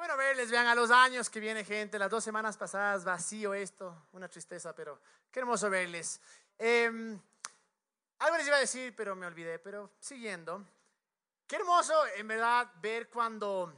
bueno verles, vean a los años que viene gente, las dos semanas pasadas vacío esto, una tristeza, pero qué hermoso verles. Eh, algo les iba a decir, pero me olvidé, pero siguiendo. Qué hermoso en verdad ver cuando,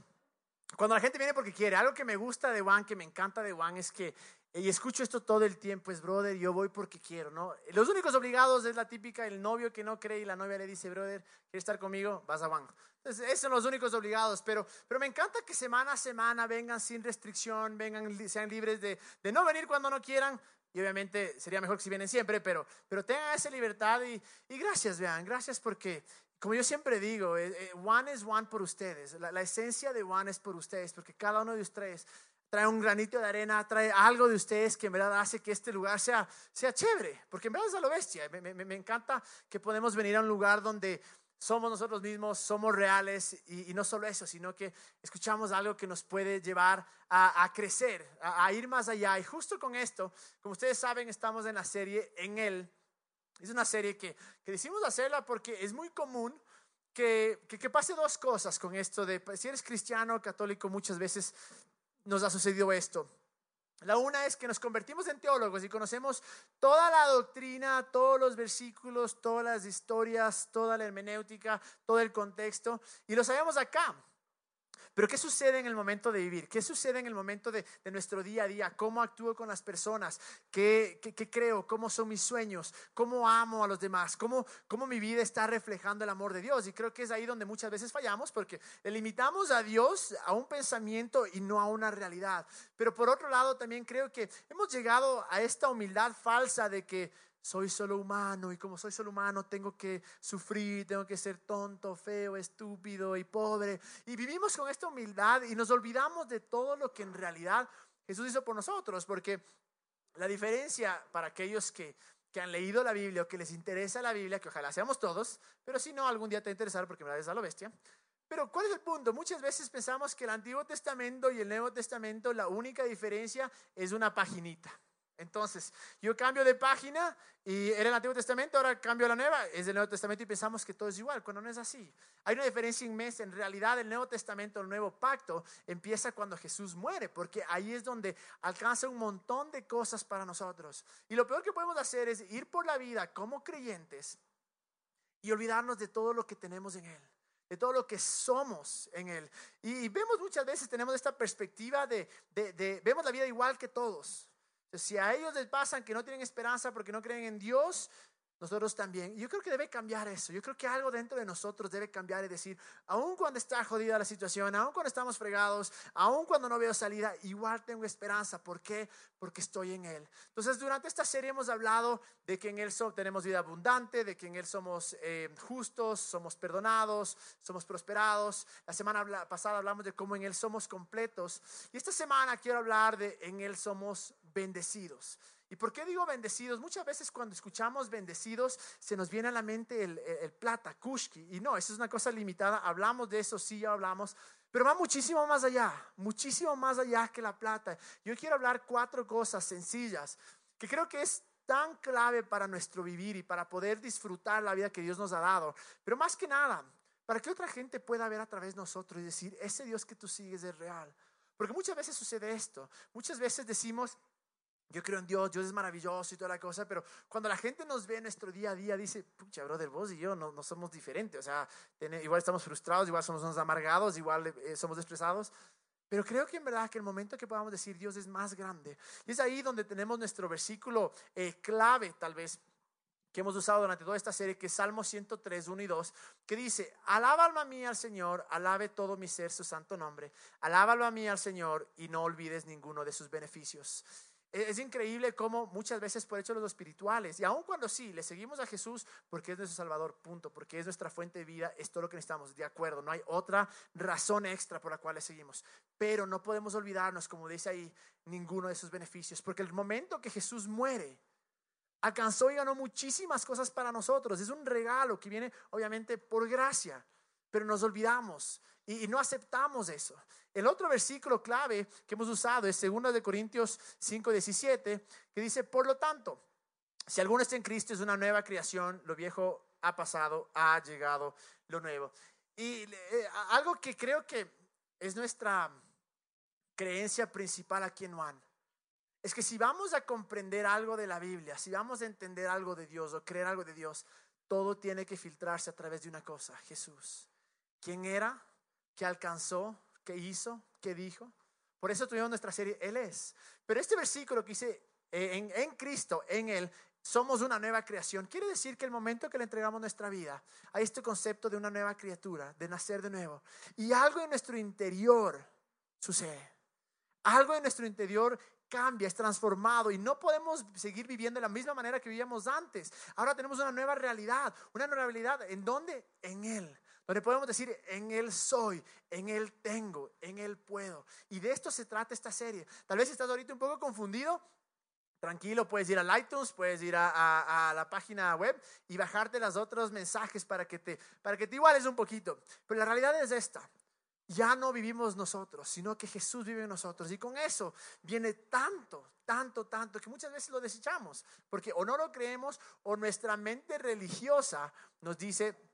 cuando la gente viene porque quiere. Algo que me gusta de Juan, que me encanta de Juan, es que, y escucho esto todo el tiempo, es brother, yo voy porque quiero, ¿no? Los únicos obligados es la típica, el novio que no cree y la novia le dice, brother, ¿quieres estar conmigo? Vas a Juan. Entonces, esos son los únicos obligados, pero, pero me encanta que semana a semana vengan sin restricción, vengan, sean libres de, de no venir cuando no quieran, y obviamente sería mejor que si vienen siempre, pero, pero tengan esa libertad y, gracias, vean, gracias porque, como yo siempre digo, eh, eh, One es One por ustedes, la, la, esencia de One es por ustedes, porque cada uno de ustedes trae un granito de arena, trae algo de ustedes que en verdad hace que este lugar sea, sea chévere, porque en verdad es a lo bestia, me, me, me encanta que podemos venir a un lugar donde somos nosotros mismos, somos reales y, y, no solo eso, sino que escuchamos algo que nos puede llevar a, a crecer, a, a, ir más allá. Y justo con esto, como ustedes saben, estamos en la serie En Él. Es una serie que, que decimos hacerla porque es muy común que, que, que pase dos cosas con esto de, si eres cristiano católico, muchas veces nos ha sucedido esto. La una es que nos convertimos en teólogos y conocemos toda la doctrina, todos los versículos, todas las historias, toda la hermenéutica, todo el contexto, y lo sabemos acá. Pero ¿qué sucede en el momento de vivir? ¿Qué sucede en el momento de, nuestro día a día? ¿Cómo actúo con las personas? ¿Qué, qué, qué creo? ¿Cómo son mis sueños? ¿Cómo amo a los demás? ¿Cómo, ¿Cómo mi vida está reflejando el amor de Dios? Y creo que es ahí donde muchas veces fallamos porque le limitamos a Dios a un pensamiento y no a una realidad. Pero por otro lado también creo que hemos llegado a esta humildad falsa de que soy solo humano y como soy solo humano tengo que sufrir, tengo que ser tonto, feo, estúpido y pobre. Y vivimos con esta humildad y nos olvidamos de todo lo que en realidad Jesús hizo por nosotros, porque la diferencia para aquellos que, que han leído la Biblia o que les interesa la Biblia, que ojalá seamos todos, pero si no, algún día te va a interesar porque me la des a lo bestia. Pero ¿cuál es el punto? Muchas veces pensamos que el Antiguo Testamento y el Nuevo Testamento, la única diferencia es una paginita. Entonces, yo cambio de página y era el Antiguo Testamento, ahora cambio a la Nueva, es el Nuevo Testamento y pensamos que todo es igual, cuando no es así. Hay una diferencia inmensa. En realidad, el Nuevo Testamento, el Nuevo Pacto, empieza cuando Jesús muere, porque ahí es donde alcanza un montón de cosas para nosotros. Y lo peor que podemos hacer es ir por la vida como creyentes y olvidarnos de todo lo que tenemos en Él de todo lo que somos en Él. Y, vemos muchas veces, tenemos esta perspectiva de, de, de, vemos la vida igual que todos. Si a ellos les pasan que no tienen esperanza porque no creen en Dios, nosotros también. Yo creo que debe cambiar eso. Yo creo que algo dentro de nosotros debe cambiar y decir, aun cuando está jodida la situación, aun cuando estamos fregados, aun cuando no veo salida, igual tengo esperanza. ¿Por qué? Porque estoy en Él. Entonces, durante esta serie hemos hablado de que en Él tenemos vida abundante, de que en Él somos eh, justos, somos perdonados, somos prosperados. La semana pasada hablamos de cómo en Él somos completos. Y esta semana quiero hablar de en Él somos bendecidos. ¿Y por qué digo bendecidos? Muchas veces cuando escuchamos bendecidos se nos viene a la mente el, el, el plata, kushki. Y no, eso es una cosa limitada. Hablamos de eso, sí, ya hablamos. Pero va muchísimo más allá, muchísimo más allá que la plata. Yo quiero hablar cuatro cosas sencillas que creo que es tan clave para nuestro vivir y para poder disfrutar la vida que Dios nos ha dado. Pero más que nada, para que otra gente pueda ver a través de nosotros y decir, ese Dios que tú sigues es real. Porque muchas veces sucede esto. Muchas veces decimos, yo creo en Dios, Dios es maravilloso y toda la cosa, pero cuando la gente nos ve en nuestro día a día, dice, pucha, brother, vos y yo no, no somos diferentes, o sea, igual estamos frustrados, igual somos unos amargados, igual eh, somos estresados, pero creo que en verdad que el momento que podamos decir Dios es más grande, y es ahí donde tenemos nuestro versículo eh, clave, tal vez, que hemos usado durante toda esta serie, que es Salmo 103, 1 y 2, que dice, alaba alma mía al Señor, alabe todo mi ser su santo nombre, alaba alma mía al Señor y no olvides ninguno de sus beneficios. Es increíble cómo muchas veces por hecho los espirituales, y aun cuando sí, le seguimos a Jesús porque es nuestro Salvador, punto, porque es nuestra fuente de vida, es todo lo que necesitamos, de acuerdo, no hay otra razón extra por la cual le seguimos. Pero no podemos olvidarnos, como dice ahí, ninguno de sus beneficios, porque el momento que Jesús muere, alcanzó y ganó muchísimas cosas para nosotros. Es un regalo que viene obviamente por gracia, pero nos olvidamos y, no aceptamos eso. El otro versículo clave que hemos usado es 2 de Corintios 5:17, que dice, "Por lo tanto, si alguno está en Cristo es una nueva creación, lo viejo ha pasado, ha llegado lo nuevo." Y eh, algo que creo que es nuestra creencia principal aquí en Juan es que si vamos a comprender algo de la Biblia, si vamos a entender algo de Dios o creer algo de Dios, todo tiene que filtrarse a través de una cosa, Jesús. ¿Quién era? ¿Qué alcanzó? ¿Qué hizo? ¿Qué dijo? Por eso tuvimos nuestra serie, Él es. Pero este versículo que dice, eh, en, Cristo, en Él, somos una nueva creación. Quiere decir que el momento que le entregamos nuestra vida, hay este concepto de una nueva criatura, de nacer de nuevo. Y algo en nuestro interior sucede. Algo en nuestro interior cambia, es transformado y no podemos seguir viviendo de la misma manera que vivíamos antes. Ahora tenemos una nueva realidad, una nueva realidad. ¿En dónde? En Él. Donde podemos decir, en Él soy, en Él tengo, en Él puedo. Y de esto se trata esta serie. Tal vez estás ahorita un poco confundido. Tranquilo, puedes ir al iTunes, puedes ir a, la página web y bajarte los otros mensajes para que, te, para que te iguales un poquito. Pero la realidad es esta ya no vivimos nosotros, sino que Jesús vive en nosotros. Y con eso viene tanto, tanto, tanto, que muchas veces lo desechamos, porque o no lo creemos o nuestra mente religiosa nos dice,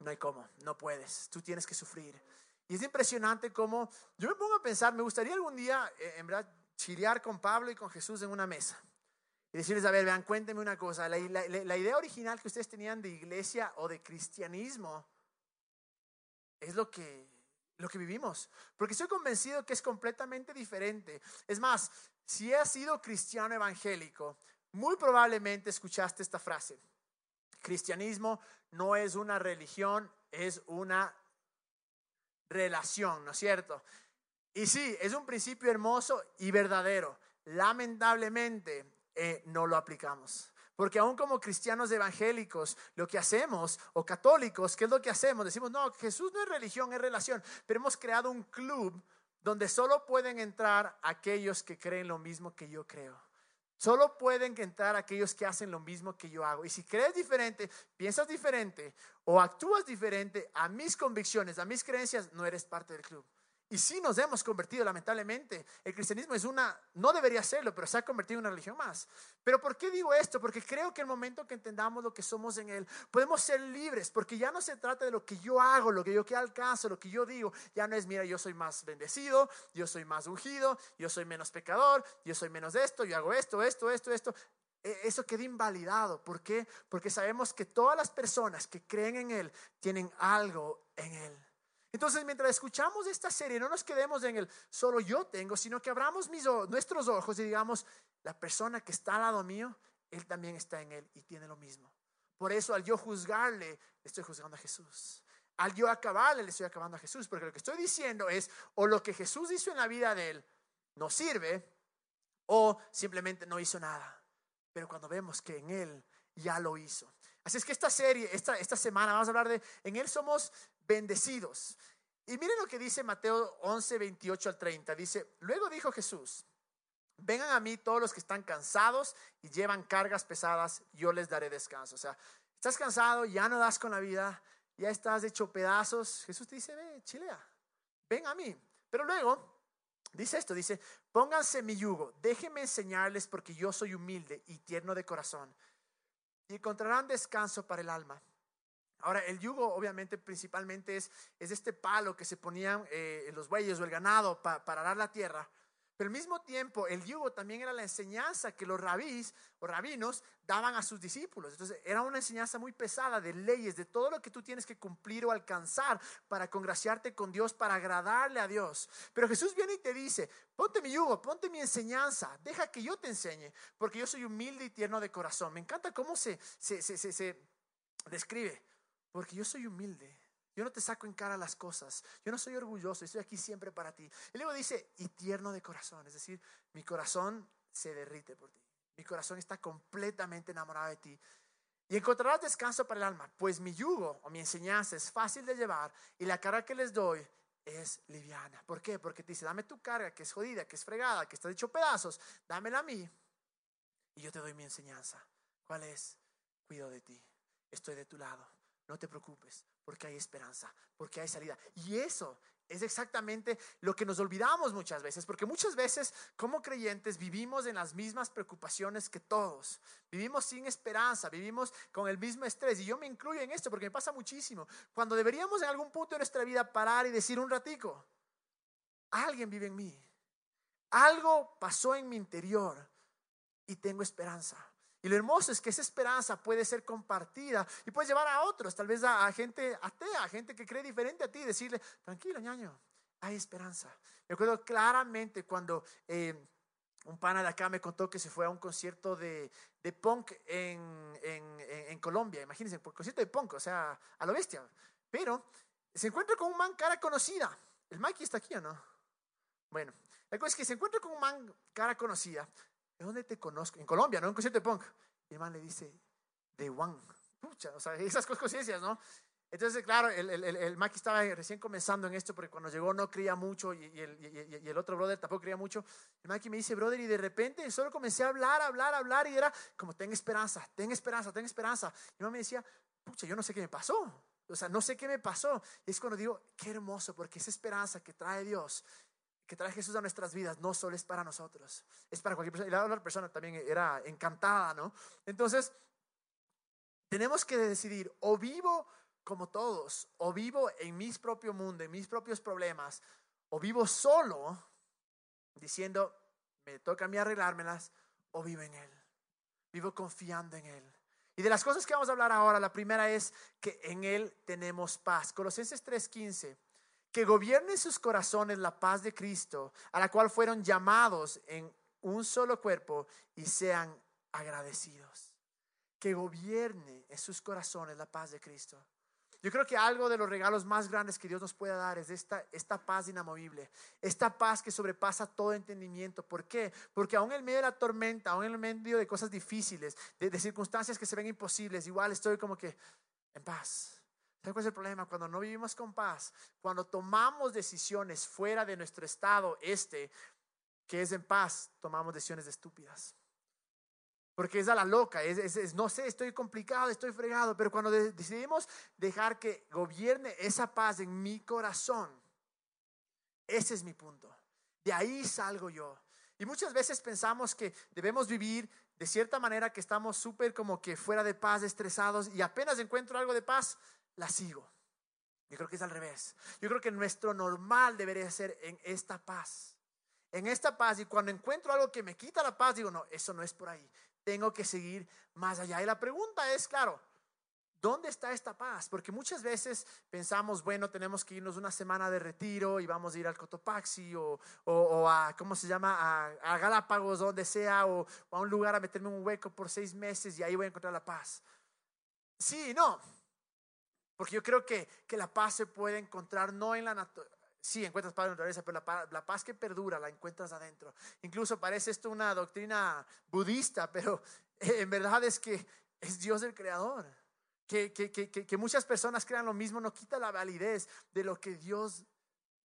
no hay cómo, no puedes, tú tienes que sufrir. Y es impresionante cómo yo me pongo a pensar, me gustaría algún día, eh, en verdad, chilear con Pablo y con Jesús en una mesa. Y decirles, a ver, vean, cuéntenme una cosa, la idea original que ustedes tenían de iglesia o de cristianismo es lo que lo que vivimos. Porque estoy convencido que es completamente diferente. Es más, si has sido cristiano evangélico, muy probablemente escuchaste esta frase. Cristianismo no es una religión, es una relación, ¿no es cierto? Y sí, es un principio hermoso y verdadero. Lamentablemente eh, no lo aplicamos. Porque aún como cristianos evangélicos, lo que hacemos, o católicos, ¿qué es lo que hacemos? Decimos, no, Jesús no es religión, es relación. Pero hemos creado un club donde solo pueden entrar aquellos que creen lo mismo que yo creo. Solo pueden entrar aquellos que hacen lo mismo que yo hago. Y si crees diferente, piensas diferente o actúas diferente a mis convicciones, a mis creencias, no eres parte del club. Y sí nos hemos convertido, lamentablemente. El cristianismo es una, no debería serlo, pero se ha convertido en una religión más. Pero ¿por qué digo esto? Porque creo que el momento que entendamos lo que somos en Él, podemos ser libres, porque ya no se trata de lo que yo hago, lo que yo que alcanzo, lo que yo digo. Ya no es, mira, yo soy más bendecido, yo soy más ungido, yo soy menos pecador, yo soy menos de esto, yo hago esto, esto, esto, esto. E, eso queda invalidado. ¿Por qué? Porque sabemos que todas las personas que creen en Él tienen algo en Él. Entonces, mientras escuchamos esta serie, no nos quedemos en el solo yo tengo, sino que abramos mis, nuestros ojos y digamos, la persona que está al lado mío, él también está en él y tiene lo mismo. Por eso, al yo juzgarle, le estoy juzgando a Jesús. Al yo acabarle, le estoy acabando a Jesús. Porque lo que estoy diciendo es, o lo que Jesús hizo en la vida de él no sirve, o simplemente no hizo nada. Pero cuando vemos que en él ya lo hizo. Así es que esta serie, esta, esta semana, vamos a hablar de, en Él somos bendecidos. Y miren lo que dice Mateo 11, 28 al 30. Dice, luego dijo Jesús, vengan a mí todos los que están cansados y llevan cargas pesadas, yo les daré descanso. O sea, estás cansado, ya no das con la vida, ya estás hecho pedazos. Jesús te dice, ve, chilea, ven a mí. Pero luego dice esto, dice, pónganse mi yugo, déjenme enseñarles porque yo soy humilde y tierno de corazón y encontrarán descanso para el alma. Ahora, el yugo obviamente principalmente es, es este palo que se ponían eh, los bueyes o el ganado para arar la tierra. Pero al mismo tiempo, el yugo también era la enseñanza que los rabís o rabinos daban a sus discípulos. Entonces, era una enseñanza muy pesada de leyes, de todo lo que tú tienes que cumplir o alcanzar para congraciarte con Dios, para agradarle a Dios. Pero Jesús viene y te dice, ponte mi yugo, ponte mi enseñanza, deja que yo te enseñe, porque yo soy humilde y tierno de corazón. Me encanta cómo se, se, se, se describe, porque yo soy humilde yo no te saco en cara las cosas. Yo no soy orgulloso, estoy aquí siempre para ti. Y luego dice, y tierno de corazón, es decir, mi corazón se derrite por ti. Mi corazón está completamente enamorado de ti. Y encontrarás descanso para el alma, pues mi yugo o mi enseñanza es fácil de llevar y la carga que les doy es liviana. ¿Por qué? Porque te dice, dame tu carga que es jodida, que es fregada, que está hecho pedazos, dámela a mí y yo te doy mi enseñanza. ¿Cuál es? Cuido de ti, estoy de tu lado, no te preocupes, porque hay esperanza, porque hay salida. Y eso es exactamente lo que nos olvidamos muchas veces, porque muchas veces como creyentes vivimos en las mismas preocupaciones que todos, vivimos sin esperanza, vivimos con el mismo estrés, y yo me incluyo en esto porque me pasa muchísimo, cuando deberíamos en algún punto de nuestra vida parar y decir un ratico, alguien vive en mí, Algo pasó en mi interior y tengo esperanza. Y lo hermoso es que esa esperanza puede ser compartida y puedes llevar a otros, tal vez a, gente atea, a gente que cree diferente a ti, decirle, tranquilo, ñaño, hay esperanza. Me acuerdo claramente cuando eh, un pana de acá me contó que se fue a un concierto de, de punk en, en, en, Colombia, imagínense, concierto de punk, o sea, a lo bestia. Pero se encuentra con un man cara conocida. ¿El Mikey está aquí o no? Bueno, la cosa es que se encuentra con un man cara conocida ¿de dónde te conozco? En Colombia, ¿no? En un concierto de punk. Y el man le dice, de Juan. Pucha, o sea, esas conciencias, ¿no? Entonces, claro, el, el, el, Maki estaba recién comenzando en esto porque cuando llegó no creía mucho y, y, el, y, el, otro brother tampoco creía mucho. El Maki me dice, brother, y de repente solo comencé a hablar, hablar, hablar y era como, ten esperanza, ten esperanza, ten esperanza. Y mi me decía, pucha, yo no sé qué me pasó. O sea, no sé qué me pasó. Y es cuando digo, qué hermoso, porque esa esperanza que trae Dios que trae Jesús a nuestras vidas no solo es para nosotros, es para cualquier persona. Y la otra persona también era encantada, ¿no? Entonces, tenemos que decidir, o vivo como todos, o vivo en mi propio mundo, en mis propios problemas, o vivo solo diciendo, me toca a mí arreglármelas, o vivo en Él. Vivo confiando en Él. Y de las cosas que vamos a hablar ahora, la primera es que en Él tenemos paz. Colosenses 3:15 que gobierne sus corazones la paz de Cristo, a la cual fueron llamados en un solo cuerpo y sean agradecidos. Que gobierne en sus corazones la paz de Cristo. Yo creo que algo de los regalos más grandes que Dios nos puede dar es esta, esta paz inamovible, esta paz que sobrepasa todo entendimiento. ¿Por qué? Porque aún en medio de la tormenta, aún en medio de cosas difíciles, de, de circunstancias que se ven imposibles, igual estoy como que en paz ¿Sabes cuál es el problema? Cuando no vivimos con paz, cuando tomamos decisiones fuera de nuestro estado este, que es en paz, tomamos decisiones estúpidas. Porque es a la loca, es, no sé, estoy complicado, estoy fregado, pero cuando decidimos dejar que gobierne esa paz en mi corazón, ese es mi punto. De ahí salgo yo. Y muchas veces pensamos que debemos vivir de cierta manera que estamos súper como que fuera de paz, estresados, y apenas encuentro algo de paz, la sigo. Yo creo que es al revés. Yo creo que nuestro normal debería ser en esta paz. En esta paz y cuando encuentro algo que me quita la paz, digo, no, eso no es por ahí. Tengo que seguir más allá. Y la pregunta es, claro, ¿dónde está esta paz? Porque muchas veces pensamos, bueno, tenemos que irnos una semana de retiro y vamos a ir al Cotopaxi o, o, a, ¿cómo se llama? A, Galápagos, donde sea, o, a un lugar a meterme un hueco por seis meses y ahí voy a encontrar la paz. Sí, no. Porque yo creo que, que la paz se puede encontrar no en la naturaleza. Sí, encuentras paz en la naturaleza, pero la, la, paz que perdura la encuentras adentro. Incluso parece esto una doctrina budista, pero en verdad es que es Dios el creador. Que, que, que, que, muchas personas crean lo mismo no quita la validez de lo que Dios,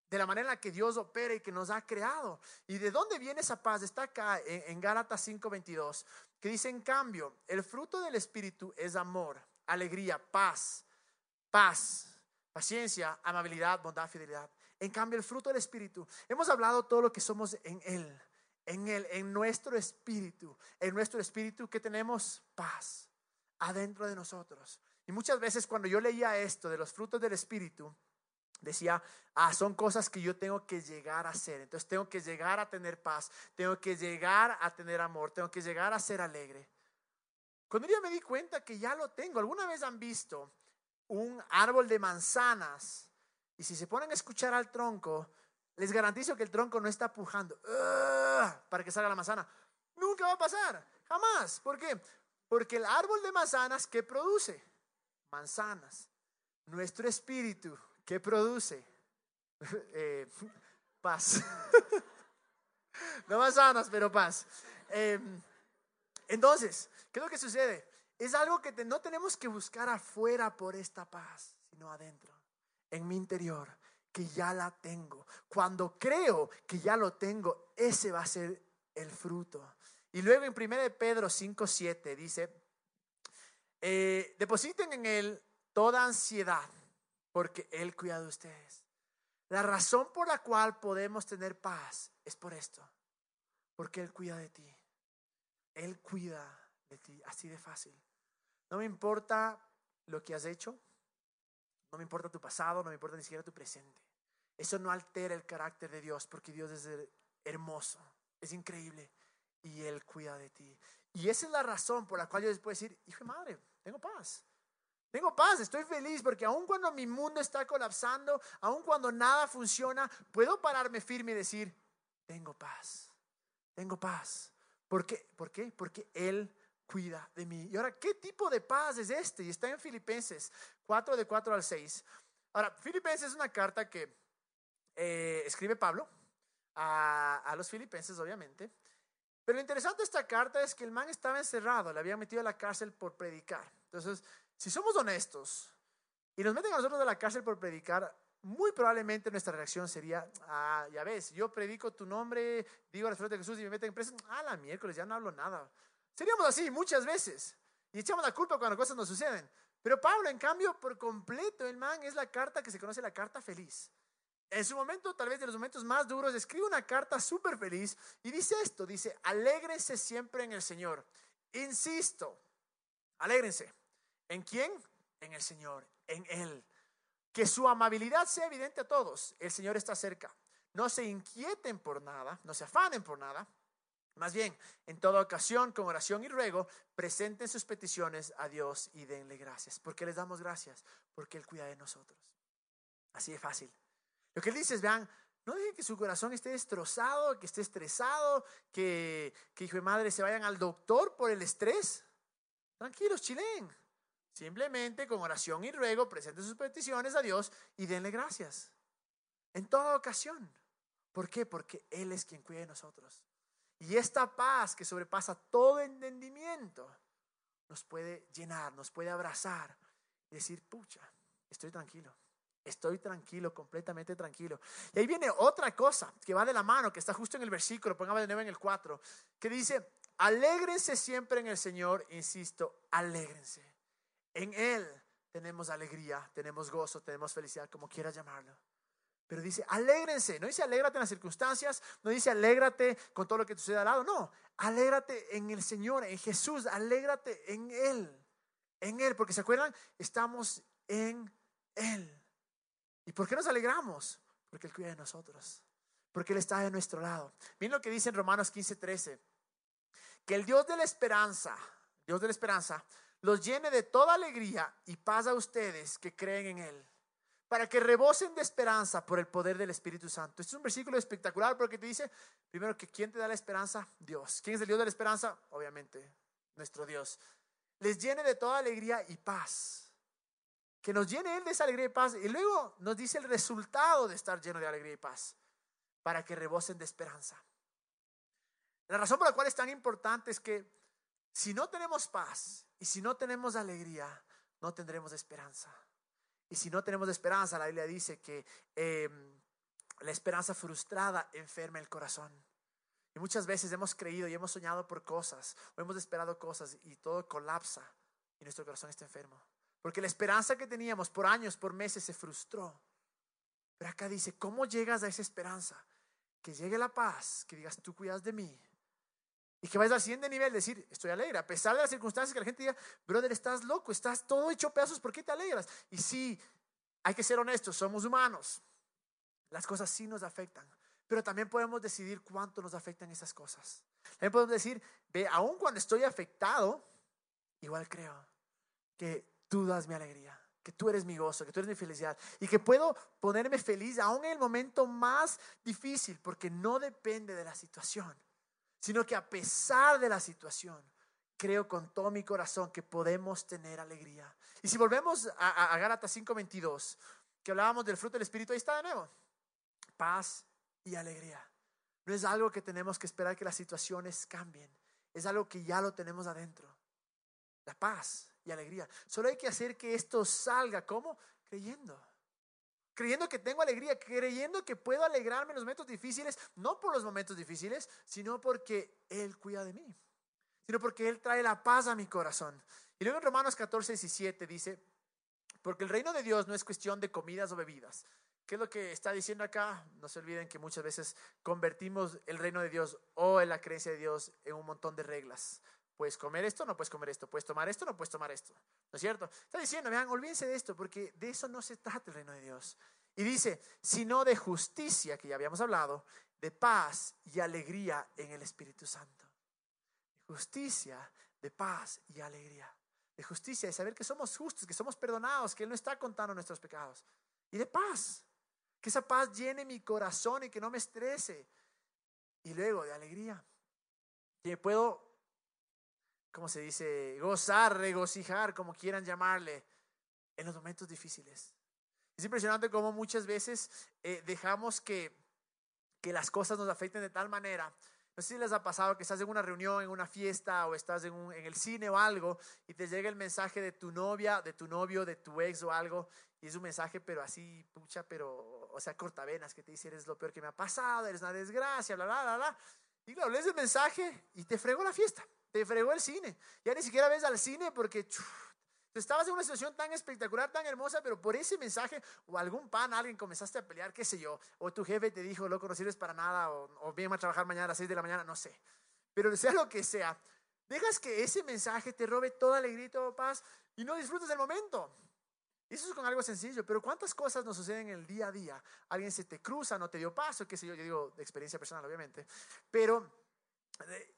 de la manera en la que Dios opera y que nos ha creado. ¿Y de dónde viene esa paz? Está acá en, en Gálatas 5:22, que dice, en cambio, el fruto del Espíritu es amor, alegría, paz paz, paciencia, amabilidad, bondad, fidelidad. En cambio, el fruto del Espíritu, hemos hablado todo lo que somos en Él, en Él, en nuestro Espíritu, en nuestro Espíritu que tenemos paz adentro de nosotros. Y muchas veces cuando yo leía esto de los frutos del Espíritu, decía, ah, son cosas que yo tengo que llegar a ser. Entonces tengo que llegar a tener paz, tengo que llegar a tener amor, tengo que llegar a ser alegre. Cuando yo me di cuenta que ya lo tengo, ¿alguna vez han visto un árbol de manzanas y si se ponen a escuchar al tronco, les garantizo que el tronco no está pujando para que salga la manzana. Nunca va a pasar, jamás. ¿Por qué? Porque el árbol de manzanas, ¿qué produce? Manzanas. Nuestro espíritu, ¿qué produce? Eh, paz. no manzanas, pero paz. Em, entonces, ¿qué es lo que sucede? Es algo que no tenemos que buscar afuera por esta paz, sino adentro, en mi interior, que ya la tengo. Cuando creo que ya lo tengo, ese va a ser el fruto. Y luego en 1 Pedro 5, 7 dice, eh, depositen en Él toda ansiedad, porque Él cuida de ustedes. La razón por la cual podemos tener paz es por esto, porque Él cuida de ti. Él cuida de ti, así de fácil. No me importa lo que has hecho, no me importa tu pasado, no me importa ni siquiera tu presente. Eso no altera el carácter de Dios, porque Dios es hermoso, es increíble y Él cuida de ti. Y esa es la razón por la cual yo les puedo decir, hijo de madre, tengo paz. Tengo paz, estoy feliz porque aun cuando mi mundo está colapsando, aun cuando nada funciona, puedo pararme firme y decir, tengo paz, tengo paz. ¿Por qué? ¿Por qué? Porque Él cuida de mí. Y ahora, ¿qué tipo de paz es este? Y está en Filipenses 4 de 4 al 6. Ahora, Filipenses es una carta que eh, escribe Pablo a, a los filipenses, obviamente. Pero lo interesante de esta carta es que el man estaba encerrado, le habían metido a la cárcel por predicar. Entonces, si somos honestos y nos meten a nosotros de la cárcel por predicar, muy probablemente nuestra reacción sería, ah, ya ves, yo predico tu nombre, digo la de Jesús y me meten en presa, ah, la miércoles, ya no hablo nada. Seríamos así muchas veces y echamos la culpa cuando cosas nos suceden. Pero Pablo, en cambio, por completo, el man es la carta que se conoce la carta feliz. En su momento, tal vez de los momentos más duros, escribe una carta súper feliz y dice esto, dice, alégrense siempre en el Señor. Insisto, alégrense. ¿En quién? En el Señor, en Él. Que su amabilidad sea evidente a todos. El Señor está cerca. No se inquieten por nada, no se afanen por nada. Más bien, en toda ocasión, con oración y ruego, presenten sus peticiones a Dios y denle gracias. ¿Por qué les damos gracias? Porque Él cuida de nosotros. Así de fácil. Lo que Él dice es, vean, no dejen que su corazón esté destrozado, que esté estresado, que, que hijo de madre se vayan al doctor por el estrés. Tranquilos, chilen. Simplemente con oración y ruego presenten sus peticiones a Dios y denle gracias. En toda ocasión. ¿Por qué? Porque Él es quien cuida de nosotros. Y esta paz que sobrepasa todo entendimiento nos puede llenar, nos puede abrazar y decir, pucha, estoy tranquilo. Estoy tranquilo, completamente tranquilo. Y ahí viene otra cosa que va de la mano, que está justo en el versículo, pongamos de nuevo en el 4, que dice, alégrense siempre en el Señor, insisto, alégrense. En Él tenemos alegría, tenemos gozo, tenemos felicidad, como quieras llamarlo. Pero dice, alégrense, no dice alégrate en las circunstancias, no dice alégrate con todo lo que te sucede al lado, no, alégrate en el Señor, en Jesús, alégrate en Él, en Él, porque se acuerdan, estamos en Él. ¿Y por qué nos alegramos? Porque Él cuida de nosotros, porque Él está de nuestro lado. Miren lo que dice en Romanos 15, 13, que el Dios de la esperanza, Dios de la esperanza, los llene de toda alegría y paz a ustedes que creen en Él, para que rebosen de esperanza por el poder del Espíritu Santo. Este es un versículo espectacular porque te dice, primero, que ¿quién te da la esperanza? Dios. ¿Quién es el Dios de la esperanza? Obviamente, nuestro Dios. Les llene de toda alegría y paz. Que nos llene Él de esa alegría y paz. Y luego nos dice el resultado de estar lleno de alegría y paz, para que rebosen de esperanza. La razón por la cual es tan importante es que si no tenemos paz y si no tenemos alegría, no tendremos esperanza. Y si no tenemos esperanza, la Biblia dice que em, la esperanza frustrada enferma el corazón. Y muchas veces hemos creído y hemos soñado por cosas o hemos esperado cosas y todo colapsa y nuestro corazón está enfermo. Porque la esperanza que teníamos por años, por meses, se frustró. Pero acá dice, ¿cómo llegas a esa esperanza? Que llegue la paz, que digas, tú cuidas de mí, y que vayas al siguiente nivel, decir, estoy alegre, a pesar de las circunstancias que la gente diga, brother, estás loco, estás todo hecho pedazos, ¿por qué te alegras? Y sí, hay que ser honestos, somos humanos. Las cosas sí nos afectan, pero también podemos decidir cuánto nos afectan esas cosas. También podemos decir, ve, aun cuando estoy afectado, igual creo que tú das mi alegría, que tú eres mi gozo, que tú eres mi felicidad y que puedo ponerme feliz aún en el momento más difícil porque no depende de la situación sino que a pesar de la situación, creo con todo mi corazón que podemos tener alegría. Y si volvemos a, a Gálatas 5:22, que hablábamos del fruto del Espíritu, ahí está de nuevo, paz y alegría. No es algo que tenemos que esperar que las situaciones cambien, es algo que ya lo tenemos adentro. La paz y alegría. Solo hay que hacer que esto salga, ¿cómo? Creyendo creyendo que tengo alegría, creyendo que puedo alegrarme en los momentos difíciles, no por los momentos difíciles, sino porque Él cuida de mí, sino porque Él trae la paz a mi corazón. Y luego en Romanos 14, 17 dice, porque el reino de Dios no es cuestión de comidas o bebidas. ¿Qué es lo que está diciendo acá? No se olviden que muchas veces convertimos el reino de Dios o en la creencia de Dios en un montón de reglas. Puedes comer esto, no puedes comer esto. Puedes tomar esto, no puedes tomar esto. ¿No es cierto? Está diciendo, vean, olvídense de esto, porque de eso no se trata el reino de Dios. Y dice, sino de justicia, que ya habíamos hablado, de paz y alegría en el Espíritu Santo. Justicia, de paz y alegría. De justicia, de saber que somos justos, que somos perdonados, que Él no está contando nuestros pecados. Y de paz, que esa paz llene mi corazón y que no me estrese. Y luego de alegría, que puedo, como se dice, gozar, regocijar, como quieran llamarle, en los momentos difíciles. Es impresionante cómo muchas veces eh, dejamos que, que las cosas nos afecten de tal manera no sé si les ha pasado que estás en una reunión, en una fiesta o estás en, un, el cine o algo y te llega el mensaje de tu novia, de tu novio, de tu ex o algo y es un mensaje pero así, pucha, pero, o sea, cortavenas que te dice eres lo peor que me ha pasado, eres una desgracia, bla, bla, bla, bla. Y claro, lees el mensaje y te fregó la fiesta, te fregó el cine. Ya ni siquiera ves al cine porque Estabas en una situación tan espectacular, tan hermosa, pero por ese mensaje o algún pan, alguien comenzaste a pelear, qué sé yo, o tu jefe te dijo, loco, no sirves para nada, o, o ven a trabajar mañana a las 6 de la mañana, no sé. Pero sea lo que sea, dejas que ese mensaje te robe toda alegría y toda paz y no disfrutas del momento. Eso es con algo sencillo, pero ¿cuántas cosas nos suceden en el día a día? Alguien se te cruza, no te dio paso, qué sé yo, yo digo de experiencia personal, obviamente, pero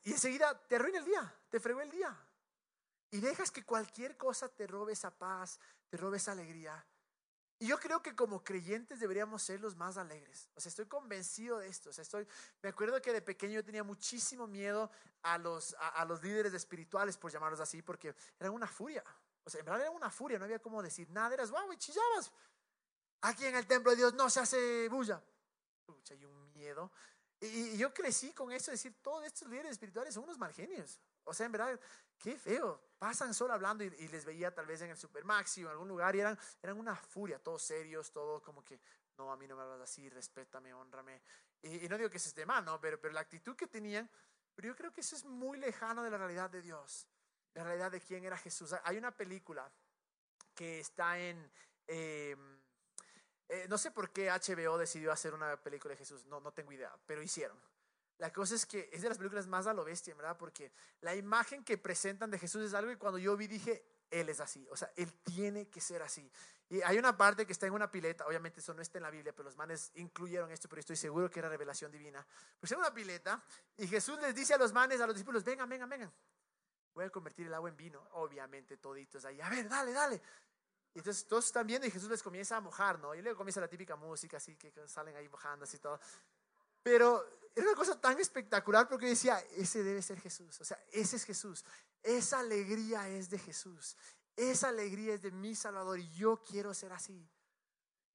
y enseguida te arruina el día, te fregó el día. Y dejas que cualquier cosa te robe esa paz, te robe esa alegría. Y yo creo que como creyentes deberíamos ser los más alegres. O sea, estoy convencido de esto. O sea, estoy, me acuerdo que de pequeño yo tenía muchísimo miedo a los, a, los líderes espirituales, por llamarlos así, porque eran una furia. O sea, en verdad era una furia, no había como decir nada, eras guau y chillabas. Aquí en el templo de Dios no se hace bulla. Pucha, un miedo. Y, y, yo crecí con eso, decir, todos estos líderes espirituales son unos mal genios. O sea, en verdad, qué feo. Pasan solo hablando y, les veía tal vez en el Supermaxi o en algún lugar y eran, eran una furia, todos serios, todo como que, no, a mí no me hablas así, respétame, honrame. Y, no digo que eso esté mal, ¿no? Pero, pero la actitud que tenían, pero yo creo que eso es muy lejano de la realidad de Dios, la realidad de quién era Jesús. Hay una película que está en... Em, eh, no sé por qué HBO decidió hacer una película de Jesús, no, no tengo idea, pero hicieron. La cosa es que es de las películas más a lo bestia, ¿verdad? Porque la imagen que presentan de Jesús es algo y cuando yo vi dije, Él es así, o sea, Él tiene que ser así. Y hay una parte que está en una pileta, obviamente eso no está en la Biblia, pero los manes incluyeron esto, pero estoy seguro que era revelación divina. Pues en una pileta y Jesús les dice a los manes, a los discípulos, vengan, vengan, vengan. Voy a convertir el agua en vino. Obviamente toditos ahí, a ver, dale, dale. Entonces todos están viendo y Jesús les comienza a mojar, ¿no? Y luego comienza la típica música así que salen ahí mojando así todo. Pero era una cosa tan espectacular porque decía, ese debe ser Jesús. O sea, ese es Jesús. Esa alegría es de Jesús. Esa alegría es de mi Salvador y yo quiero ser así.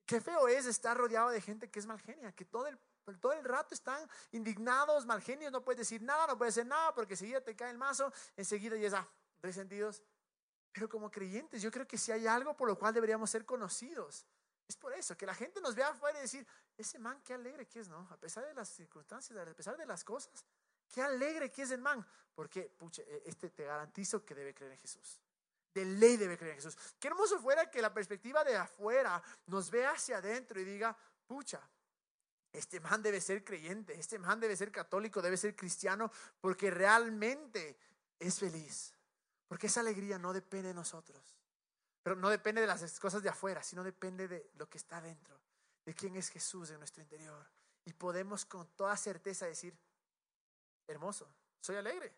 Qué feo es estar rodeado de gente que es mal genia, que todo el, todo el rato están indignados, mal genios, no puedes decir nada, no puedes hacer nada porque enseguida te cae el mazo, enseguida ya está, resentidos. Pero como creyentes, yo creo que si hay algo por lo cual deberíamos ser conocidos, es por eso, que la gente nos vea afuera y decir, ese man, qué alegre que es, ¿no? A pesar de las circunstancias, a pesar de las cosas, qué alegre que es el man. Porque, pucha, e, este te garantizo que debe creer en Jesús. De ley debe creer en Jesús. Qué hermoso fuera que la perspectiva de afuera nos vea hacia adentro y diga, pucha, este man debe ser creyente, este man debe ser católico, debe ser cristiano, porque realmente es feliz. Porque esa alegría no depende de nosotros. Pero no depende de las cosas de afuera, sino depende de lo que está dentro, de quién es Jesús en nuestro interior. Y podemos con toda certeza decir, hermoso, soy alegre,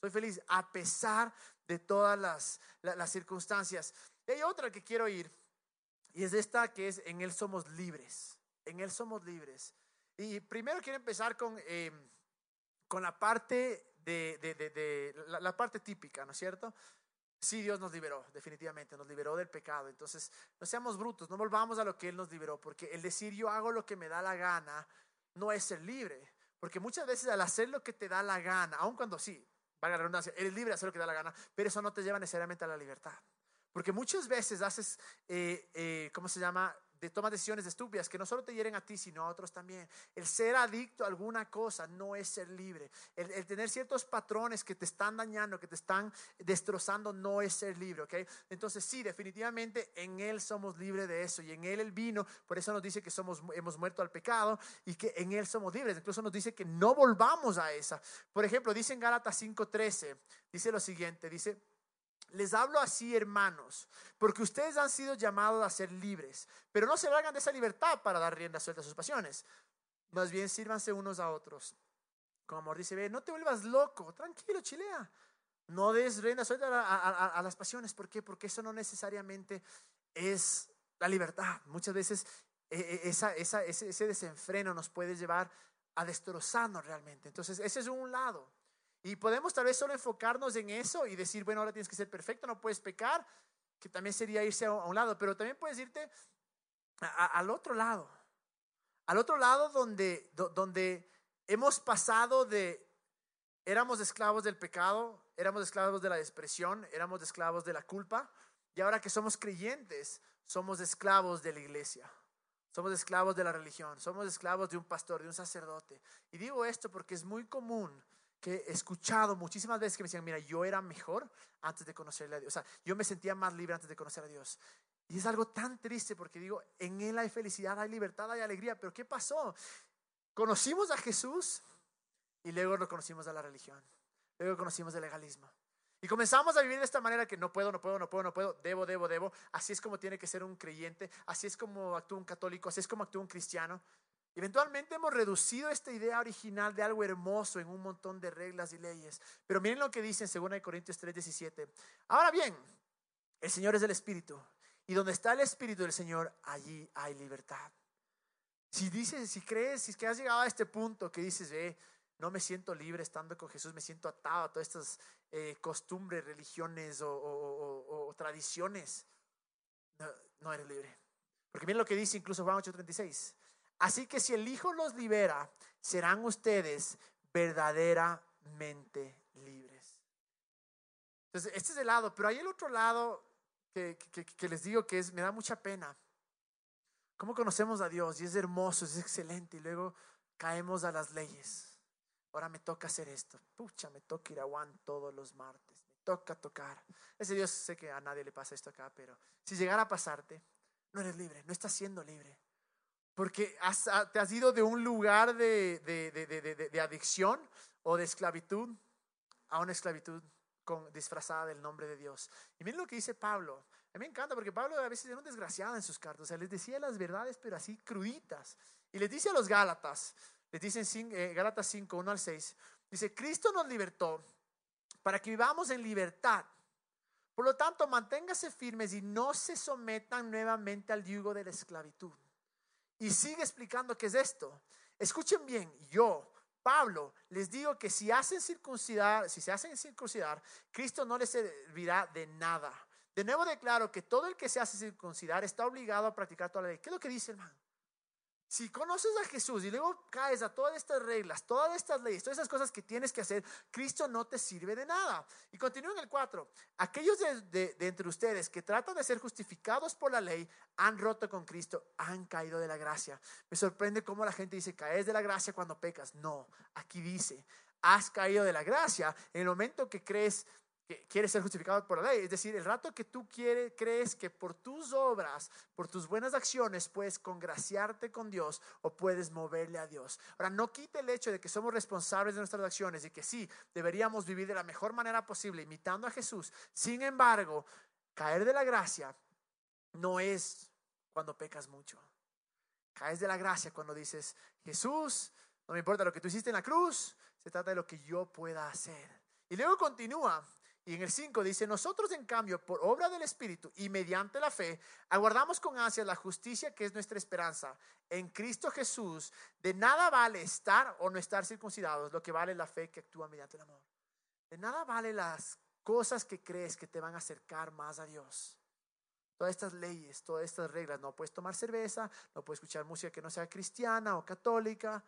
soy feliz, a pesar de todas las, las, circunstancias. Hay otra que quiero ir, y es esta que es, en Él somos libres, en Él somos libres. Y primero quiero empezar con, eh, con la parte de, de, de, la, parte típica, ¿no es cierto? Sí, Dios nos liberó, definitivamente, nos liberó del pecado. Entonces, no seamos brutos, no volvamos a lo que Él nos liberó, porque el decir yo hago lo que me da la gana no es ser libre. Porque muchas veces al hacer lo que te da la gana, aun cuando sí, valga la redundancia, eres libre de hacer lo que te da la gana, pero eso no te lleva necesariamente a la libertad. Porque muchas veces haces, eh, eh, ¿cómo se llama? De tomas decisiones estúpidas que no solo te hieren a ti, sino a otros también. El ser adicto a alguna cosa no es ser libre. El, tener ciertos patrones que te están dañando, que te están destrozando, no es ser libre, ¿ok? Entonces sí, definitivamente en Él somos libres de eso y en Él el vino, por eso nos dice que somos, hemos muerto al pecado y que en Él somos libres. Incluso nos dice que no volvamos a esa. Por ejemplo, dice en Gálatas 5:13, dice lo siguiente, dice... Les hablo así, hermanos, porque ustedes han sido llamados a ser libres, pero no se valgan de esa libertad para dar rienda suelta a sus pasiones. Más bien sírvanse unos a otros. Como amor dice, ve, no te vuelvas loco, tranquilo, chilea. No des rienda suelta a, las pasiones. ¿Por qué? Porque eso no necesariamente es la libertad. Muchas veces e, e, ese, ese desenfreno nos puede llevar a destrozarnos realmente. Entonces, ese es un lado. Y podemos tal vez solo enfocarnos en eso y decir, bueno, ahora tienes que ser perfecto, no puedes pecar, que también sería irse a un lado, pero también puedes irte al otro lado, al otro lado donde, donde hemos pasado de, éramos esclavos del pecado, éramos esclavos de la depresión, éramos esclavos de la culpa, y ahora que somos creyentes, somos esclavos de la iglesia. Somos esclavos de la religión, somos esclavos de un pastor, de un sacerdote. Y digo esto porque es muy común que he escuchado muchísimas veces que me decían, mira, yo era mejor antes de conocerle a Dios. O sea, yo me sentía más libre antes de conocer a Dios. Y es algo tan triste porque digo, en Él hay felicidad, hay libertad, hay alegría. Pero ¿qué pasó? Conocimos a Jesús y luego lo conocimos a la religión. Luego conocimos el legalismo. Y comenzamos a vivir de esta manera que no puedo, no puedo, no puedo, no puedo, debo, debo, debo. Así es como tiene que ser un creyente, así es como actúa un católico, así es como actúa un cristiano. Eventualmente hemos reducido esta idea original de algo hermoso en un montón de reglas y leyes. Pero miren lo que dice en 2 Corintios 3:17. Ahora bien, el Señor es el Espíritu. Y donde está el Espíritu del Señor, allí hay libertad. Si dices, si crees, si es que has llegado a este punto que dices, eh, no me siento libre estando con Jesús, me siento atado a todas estas eh, costumbres, religiones o, tradiciones, no, no, eres libre. Porque miren lo que dice incluso Juan 8:36. Así que si el Hijo los libera, serán ustedes verdaderamente libres. Entonces, este es el lado, pero hay el otro lado que, les digo que es, me da mucha pena. ¿Cómo conocemos a Dios? Y es hermoso, es excelente, y luego caemos a las leyes. Ahora me toca hacer esto. Pucha, me toca ir a Juan todos los martes. Me toca tocar. Ese Dios, sé que a nadie le pasa esto acá, pero si llegara a pasarte, no eres libre, no estás siendo libre. Porque ah, te has ido de un lugar de, adicción o de esclavitud a una esclavitud disfrazada del nombre de Dios. Y miren lo que dice Pablo. A mí me encanta porque Pablo a veces era un desgraciado en sus cartas. O sea, les decía las verdades, pero así cruditas. Y les dice a los Gálatas, les dice en eh, Gálatas 5, 1 al 6, dice, Cristo nos libertó para que vivamos en libertad. Por lo tanto, manténgase firmes y no se sometan nuevamente al yugo de la esclavitud. Y sigue explicando qué es esto. Escuchen bien, yo, Pablo, les digo que si hacen circuncidar, si se hacen circuncidar, Cristo no les servirá de nada. De nuevo declaro que todo el que se hace circuncidar está obligado a practicar toda la ley. ¿Qué es lo que dice hermano? Si conoces a Jesús y luego caes a todas estas reglas, todas estas leyes, todas esas cosas que tienes que hacer, Cristo no te sirve de nada. Y continúa en el 4. Aquellos de, entre ustedes que tratan de ser justificados por la ley han roto con Cristo, han caído de la gracia. Me sorprende cómo la gente dice, caes de la gracia cuando pecas. No, aquí dice, has caído de la gracia en el momento que crees que quieres ser justificado por la ley. Es decir, el rato que tú quieres, crees que por tus obras, por tus buenas acciones, puedes congraciarte con Dios o puedes moverle a Dios. Ahora, no quite el hecho de que somos responsables de nuestras acciones y que sí, deberíamos vivir de la mejor manera posible, imitando a Jesús. Sin embargo, caer de la gracia no es cuando pecas mucho. Caes de la gracia cuando dices, Jesús, no me importa lo que tú hiciste en la cruz, se trata de lo que yo pueda hacer. Y luego continúa y en el 5 dice, nosotros en cambio, por obra del Espíritu y mediante la fe, aguardamos con ansia la justicia que es nuestra esperanza. En Cristo Jesús, de nada vale estar o no estar circuncidados, lo que vale la fe que actúa mediante el amor. De nada vale las cosas que crees que te van a acercar más a Dios. Todas estas leyes, todas estas reglas, no puedes tomar cerveza, no puedes escuchar música que no sea cristiana o católica.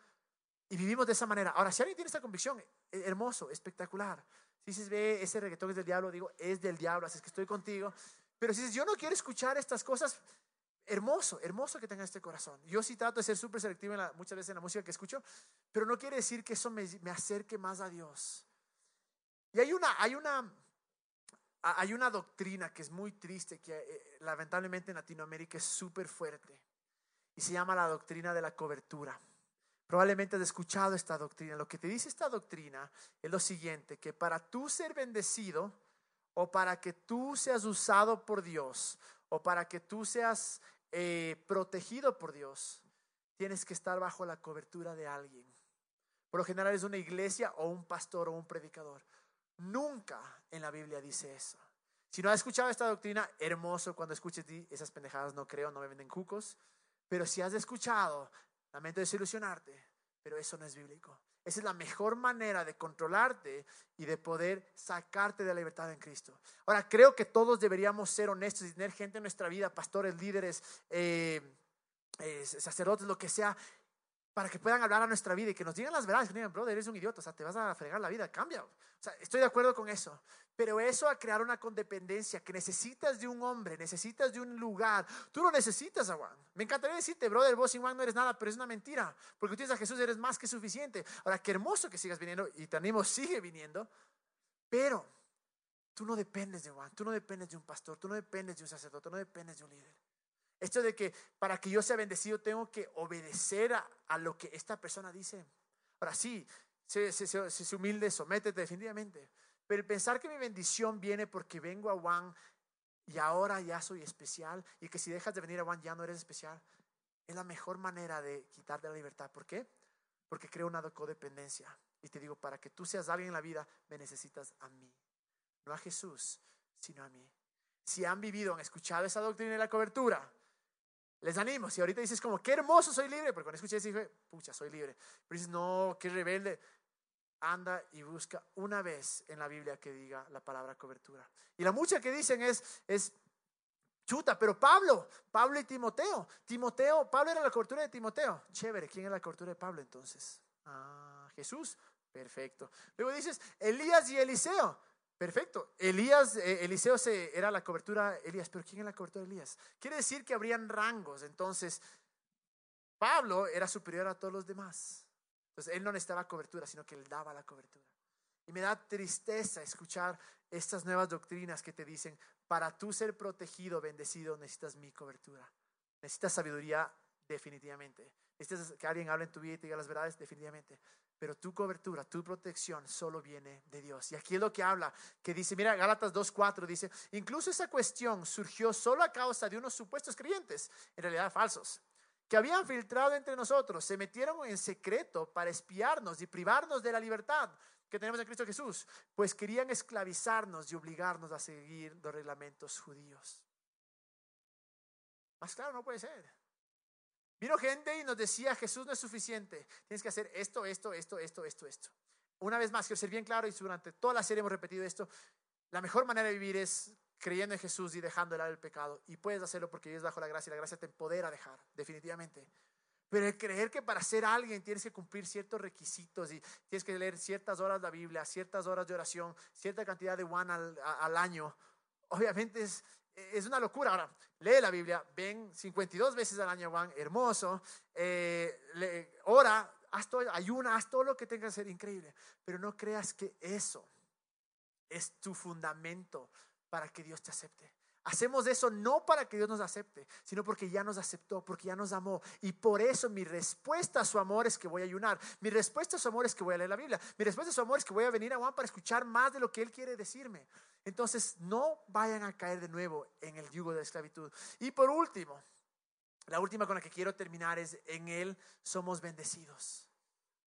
Y vivimos de esa manera. Ahora, si alguien tiene esta convicción, hermoso, espectacular. Si dices, ve, ese reggaetón es del diablo, digo, es del diablo, así es que estoy contigo. Pero si dices, yo no quiero escuchar estas cosas, hermoso, hermoso que tenga este corazón. Yo sí trato de ser súper selectivo muchas veces en la música que escucho, pero no quiere decir que eso me, me acerque más a Dios. Y hay una, hay una, hay una doctrina que es muy triste, que eh, lamentablemente en Latinoamérica es súper fuerte, y se llama la doctrina de la cobertura. Probablemente has escuchado esta doctrina. Lo que te dice esta doctrina es lo siguiente, que para tú ser bendecido o para que tú seas usado por Dios o para que tú seas eh, protegido por Dios, tienes que estar bajo la cobertura de alguien. Por lo general es una iglesia o un pastor o un predicador. Nunca en la Biblia dice eso. Si no has escuchado esta doctrina, hermoso cuando escuches esas pendejadas, no creo, no me venden cucos. Pero si has escuchado, lamento desilusionarte, pero eso no es bíblico. Esa es la mejor manera de controlarte y de poder sacarte de la libertad en Cristo. Ahora, creo que todos deberíamos ser honestos y tener gente en nuestra vida, pastores, líderes, eh, eh, sacerdotes, lo que sea, para que puedan hablar a nuestra vida y que nos digan las verdades, que digan, brother, eres un idiota, o sea, te vas a fregar la vida, cambia. O sea, estoy de acuerdo con eso. Pero eso a crear una condependencia que necesitas de un hombre, necesitas de un lugar. Tú lo necesitas a Juan. Me encantaría decirte, brother, vos sin Juan no eres nada, pero es una mentira. Porque tú tienes a Jesús, eres más que suficiente. Ahora, qué hermoso que sigas viniendo y te animo, sigue viniendo. Pero tú no dependes de Juan, tú no dependes de un pastor, tú no dependes de un sacerdote, tú no dependes de un líder. Esto de que para que yo sea bendecido tengo que obedecer a, lo que esta persona dice. Ahora sí, se, se, humilde, sométete definitivamente. Pero pensar que mi bendición viene porque vengo a Juan y ahora ya soy especial y que si dejas de venir a Juan ya no eres especial, es la mejor manera de quitarte la libertad. ¿Por qué? Porque creo una codependencia. Y te digo, para que tú seas alguien en la vida, me necesitas a mí. No a Jesús, sino a mí. Si han vivido, han escuchado esa doctrina de la cobertura, les animo. Si ahorita dices como, qué hermoso, soy libre, porque cuando escuché eso dije, pucha, soy libre. Pero dices, no, qué rebelde. Anda y busca una vez en la Biblia que diga la palabra cobertura. Y la mucha que dicen es, es chuta, pero Pablo, Pablo y Timoteo. Timoteo, Pablo era la cobertura de Timoteo. Chévere, ¿quién es la cobertura de Pablo entonces? Ah, Jesús. Perfecto. Luego dices, Elías y Eliseo. Perfecto. Elías, eh, Eliseo se, era la cobertura Elías, pero ¿quién es la cobertura de Elías? Quiere decir que habrían rangos. Entonces, Pablo era superior a todos los demás. Entonces, él no necesitaba cobertura, sino que él daba la cobertura. Y me da tristeza escuchar estas nuevas doctrinas que te dicen, para tú ser protegido, bendecido, necesitas mi cobertura. Necesitas sabiduría definitivamente. Necesitas que alguien hable en tu vida y te diga las verdades definitivamente. Pero tu cobertura, tu protección solo viene de Dios. Y aquí es lo que habla, que dice, mira, Gálatas 2.4 dice, incluso esa cuestión surgió solo a causa de unos supuestos creyentes, en realidad falsos, que habían filtrado entre nosotros, se metieron en secreto para espiarnos y privarnos de la libertad que tenemos en Cristo Jesús, pues querían esclavizarnos y obligarnos a seguir los reglamentos judíos. Más claro no puede ser. Vino gente y nos decía, Jesús no es suficiente, tienes que hacer esto, esto, esto, esto, esto, esto. Una vez más, quiero ser bien claro y durante toda la serie hemos repetido esto, la mejor manera de vivir es creyendo en Jesús y dejando el lado del pecado. Y puedes hacerlo porque Dios bajo la gracia y la gracia te empodera a dejar, definitivamente. Pero el creer que para ser alguien tienes que cumplir ciertos requisitos y tienes que leer ciertas horas de la Biblia, ciertas horas de oración, cierta cantidad de one al año, obviamente es, es una locura. Ahora, lee la Biblia, ven 52 veces al año, Juan, hermoso, eh, ora, haz todo, ayuna, haz todo lo que tengas que hacer, increíble. Pero no creas que eso es tu fundamento para que Dios te acepte. Hacemos eso no para que Dios nos acepte, sino porque ya nos aceptó, porque ya nos amó. Y por eso mi respuesta a su amor es que voy a ayunar. Mi respuesta a su amor es que voy a leer la Biblia. Mi respuesta a su amor es que voy a venir a Juan para escuchar más de lo que Él quiere decirme. Entonces, no vayan a caer de nuevo en el yugo de la esclavitud. Y por último, la última con la que quiero terminar es, en Él somos bendecidos.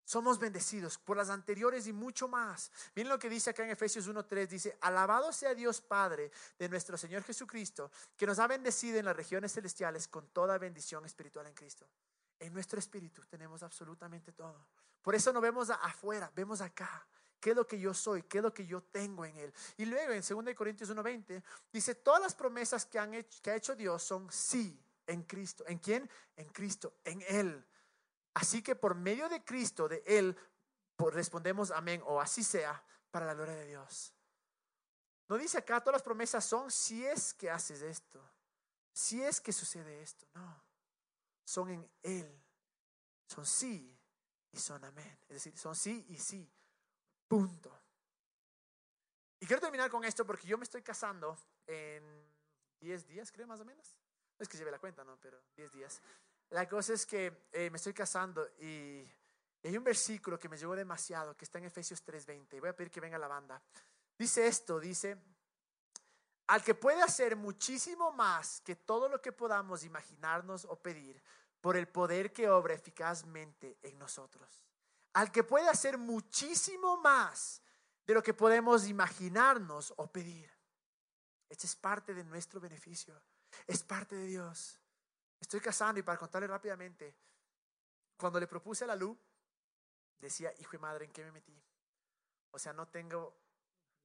Somos bendecidos por las anteriores y mucho más. Miren lo que dice acá en Efesios 1.3. Dice, alabado sea Dios Padre de nuestro Señor Jesucristo, que nos ha bendecido en las regiones celestiales con toda bendición espiritual en Cristo. En nuestro espíritu tenemos absolutamente todo. Por eso no vemos afuera, vemos acá. ¿Qué es lo que yo soy? ¿Qué es lo que yo tengo en Él? Y luego en 2 Corintios 1.20 dice, todas las promesas que, han hecho, que ha hecho Dios son sí en Cristo. ¿En quién? En Cristo, en Él Así que por medio de Cristo, de Él, respondemos amén o así sea para la gloria de Dios. No dice acá, todas las promesas son si es que haces esto, si es que sucede esto. No, son en Él. Son sí y son amén. Es decir, son sí y sí. Punto. Y quiero terminar con esto porque yo me estoy casando en 10 días, creo más o menos. No es que lleve la cuenta, no, pero 10 días. La cosa es que eh, me estoy casando y hay un versículo que me llegó demasiado, que está en Efesios 3:20. Voy a pedir que venga la banda. Dice esto, dice, al que puede hacer muchísimo más que todo lo que podamos imaginarnos o pedir, por el poder que obra eficazmente en nosotros. Al que puede hacer muchísimo más de lo que podemos imaginarnos o pedir. Este es parte de nuestro beneficio. Es parte de Dios. Estoy casando y para contarle rápidamente, cuando le propuse a la luz, decía, hijo y madre, ¿en qué me metí? O sea, no tengo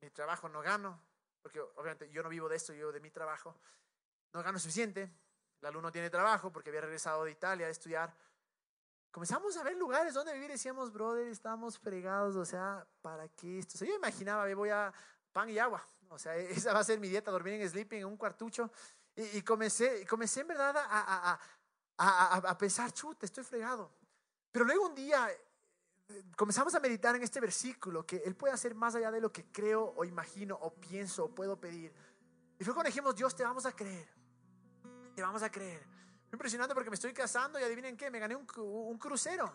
mi trabajo, no gano, porque obviamente yo no vivo de esto, yo de mi trabajo. No gano suficiente. La luz no tiene trabajo porque había regresado de Italia a estudiar. Comenzamos a ver lugares donde vivir y decíamos, brother, estamos fregados, o sea, ¿para qué esto? O sea, yo imaginaba, voy a pan y agua, o sea, esa va a ser mi dieta, dormir en sleeping, en un cuartucho. Y, comencé, comencé en verdad a, a, a, pensar, chute, estoy fregado. Pero luego un día eh, comenzamos a meditar en este versículo, que Él puede hacer más allá de lo que creo o imagino o pienso o puedo pedir. Y fue cuando dijimos, Dios, te vamos a creer. Te vamos a creer. Fue impresionante porque me estoy casando y adivinen qué, me gané un, un crucero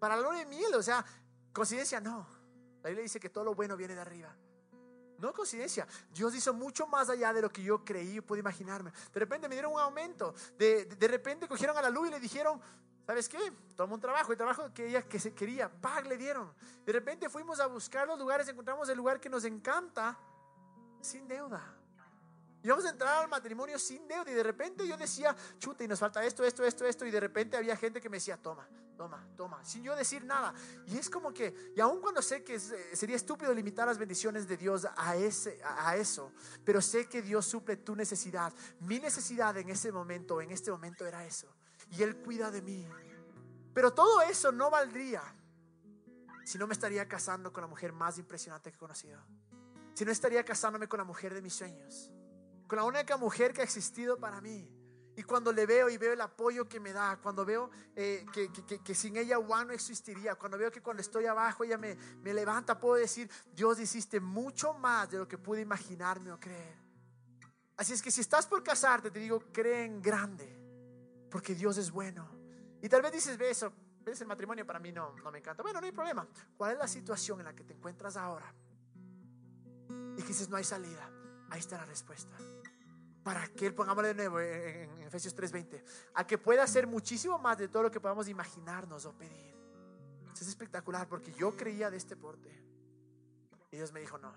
para la luna de miel. O sea, coincidencia, no. La Biblia dice que todo lo bueno viene de arriba. No coincidencia. Dios hizo mucho más allá de lo que yo creí y pude imaginarme. De repente me dieron un aumento. De, de, repente cogieron a la luz y le dijeron, ¿sabes qué? Toma un trabajo. El trabajo que ella que se quería, ¡pag! le dieron. De repente fuimos a buscar los lugares, encontramos el lugar que nos encanta sin deuda. Y vamos a entrar al matrimonio sin deuda. Y de repente yo decía, chuta, y nos falta esto, esto, esto, esto. Y de repente había gente que me decía, toma, toma, toma, sin yo decir nada. Y es como que, y aun cuando sé que eh, sería estúpido limitar las bendiciones de Dios a, ese, a eso, pero sé que Dios suple tu necesidad. Mi necesidad en ese momento, en este momento era eso. Y Él cuida de mí. Pero todo eso no valdría si no me estaría casando con la mujer más impresionante que he conocido. Si no estaría casándome con la mujer de mis sueños con la única mujer que ha existido para mí. Cuando le veo y veo el apoyo que me da, cuando veo eh, que, que, que, sin ella Juan no existiría, cuando veo que cuando estoy abajo ella me, me levanta, puedo decir, Dios hiciste mucho más de lo que pude imaginarme o creer. Así es que si estás por casarte, te digo, cree en grande, porque Dios es bueno. Y tal vez dices, ve eso, ves el matrimonio para mí no, no me encanta. Bueno, no hay problema. ¿Cuál es la situación en la que te encuentras ahora? Y dices, no hay salida. Ahí está la respuesta. Para que Él, pongámosle de nuevo en, Efesios 3:20, a que pueda hacer muchísimo más de todo lo que podamos imaginarnos o pedir. es espectacular porque yo creía de este porte. Y Dios me dijo, no,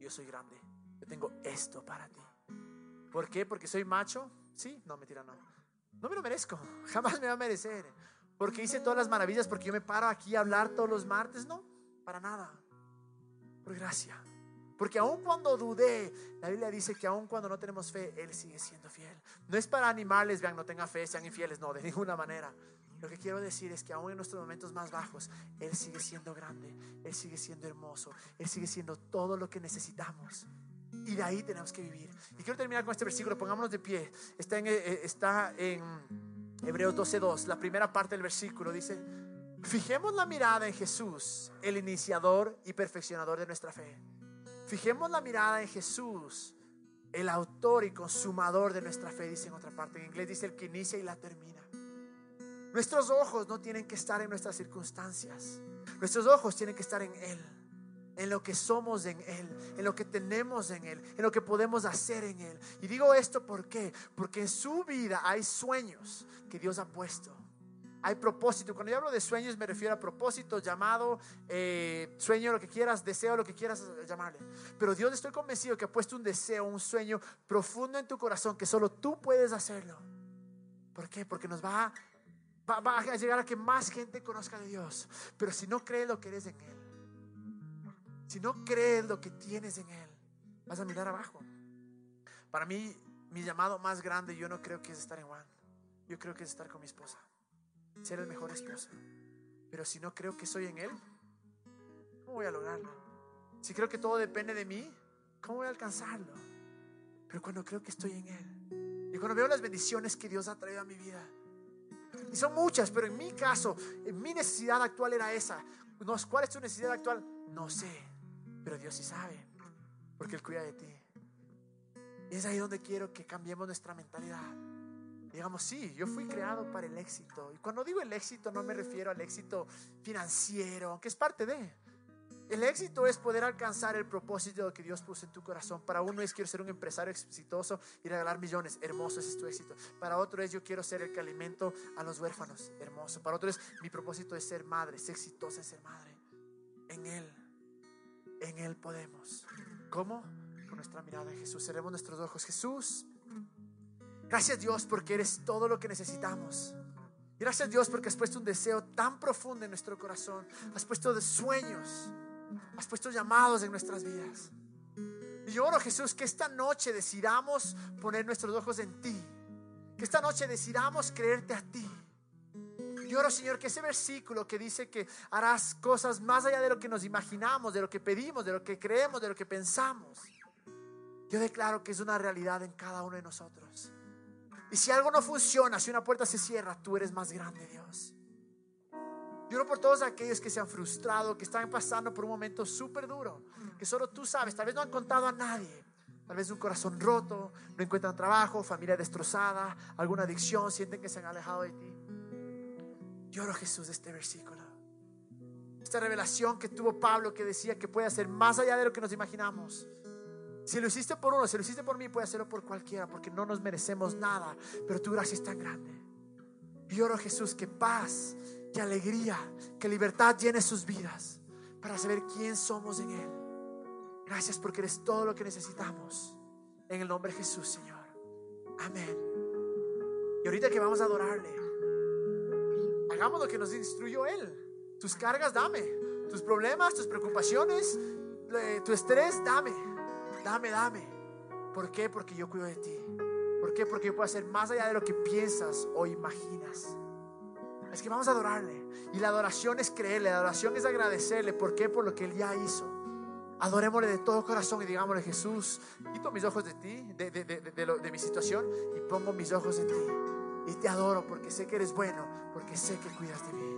yo soy grande. Yo tengo esto para ti. ¿Por qué? Porque soy macho. Sí, no, mentira, no. No me lo merezco. Jamás me va a merecer. Porque hice todas las maravillas, porque yo me paro aquí a hablar todos los martes. No, para nada. Por gracia. Porque aun cuando dudé, la Biblia dice que aun cuando no tenemos fe, Él sigue siendo fiel. No es para animales, vean, no tengan fe, sean infieles, no, de ninguna manera. Lo que quiero decir es que aún en nuestros momentos más bajos, Él sigue siendo grande, Él sigue siendo hermoso, Él sigue siendo todo lo que necesitamos. Y de ahí tenemos que vivir. Y quiero terminar con este versículo, pongámonos de pie. Está en, eh, está en Hebreos 12.2, la primera parte del versículo dice, fijemos la mirada en Jesús, el iniciador y perfeccionador de nuestra fe Fijemos la mirada en Jesús, el autor y consumador de nuestra fe, dice en otra parte. En inglés dice el que inicia y la termina. Nuestros ojos no tienen que estar en nuestras circunstancias. Nuestros ojos tienen que estar en Él, en lo que somos en Él, en lo que tenemos en Él, en lo que podemos hacer en Él. Y digo esto ¿por qué? Porque en su vida hay sueños que Dios ha puesto hay propósito. Cuando yo hablo de sueños me refiero a propósito, llamado, eh, sueño, lo que quieras, deseo, lo que quieras llamarle. Pero Dios estoy convencido que ha puesto un deseo, un sueño profundo en tu corazón que solo tú puedes hacerlo. ¿Por qué? Porque nos va, va, va a llegar a que más gente conozca de Dios. Pero si no crees lo que eres en Él, si no crees lo que tienes en Él, vas a mirar abajo. Para mí, mi llamado más grande yo no creo que es estar en Juan. Yo creo que es estar con mi esposa ser el mejor esposo. Pero si no creo que soy en Él, ¿cómo voy a lograrlo? Si creo que todo depende de mí, ¿cómo voy a alcanzarlo? Pero cuando creo que estoy en Él y cuando veo las bendiciones que Dios ha traído a mi vida, y son muchas, pero en mi caso, en mi necesidad actual era esa. ¿Cuál es tu necesidad actual? No sé, pero Dios sí sabe, porque Él cuida de ti. Y es ahí donde quiero que cambiemos nuestra mentalidad digamos, sí, yo fui creado para el éxito. Y cuando digo el éxito no me refiero al éxito financiero, aunque es parte de, El éxito es poder alcanzar el propósito que Dios puso en tu corazón. Para uno es quiero ser un empresario exitoso y regalar millones. Hermoso, ese es tu éxito. Para otro es yo quiero ser el que alimento a los huérfanos. Hermoso. Para otro es mi propósito es ser madre, ser exitosa es ser madre. En Él, en Él podemos. ¿Cómo? Con nuestra mirada en Jesús. Cerremos nuestros ojos. Jesús, gracias Dios porque eres todo lo que necesitamos. Gracias Dios porque has puesto un deseo tan profundo en nuestro corazón. Has puesto sueños has puesto llamados en nuestras vidas. Y yo oro, Jesús, que esta noche decidamos poner nuestros ojos en ti. Que esta noche decidamos creerte a ti. Yo oro, Señor, que ese versículo que dice que harás cosas más allá de lo que nos imaginamos, de lo que pedimos, de lo que creemos, de lo que pensamos. Yo declaro que es una realidad en cada uno de nosotros. Y si algo no funciona, si una puerta se cierra, tú eres más grande, Dios. Yo por todos aquellos que se han frustrado, que están pasando por un momento súper duro, que solo tú sabes, tal vez no han contado a nadie. Tal vez un corazón roto, no encuentran trabajo, familia destrozada, alguna adicción, sienten que se han alejado de ti. Lloro Jesús este versículo. Esta revelación que tuvo Pablo que decía que puede hacer más allá de lo que nos imaginamos. Si lo hiciste por uno, si lo hiciste por mí, puede hacerlo por cualquiera, porque no nos merecemos nada, pero tu gracia es tan grande. Y oro Jesús que paz que alegría, que libertad llene sus vidas para saber quién somos en Él. Gracias porque eres todo lo que necesitamos. En el nombre de Jesús, Señor. Amén. Y ahorita que vamos a adorarle, hagamos lo que nos instruyó Él. Tus cargas, dame. Tus problemas, tus preocupaciones, tu estrés, dame. Dame, dame. ¿Por qué? Porque yo cuido de ti. ¿Por qué? Porque yo puedo hacer más allá de lo que piensas o imaginas. Es que vamos a adorarle. Y la adoración es creerle, la adoración es agradecerle. ¿Por qué? Por lo que Él ya hizo. Adorémosle de todo corazón y digámosle, Jesús, quito mis ojos de ti, de, de, de, de, mi situación, y pongo mis ojos en ti. Y te adoro porque sé que eres bueno, porque sé que cuidas de mí.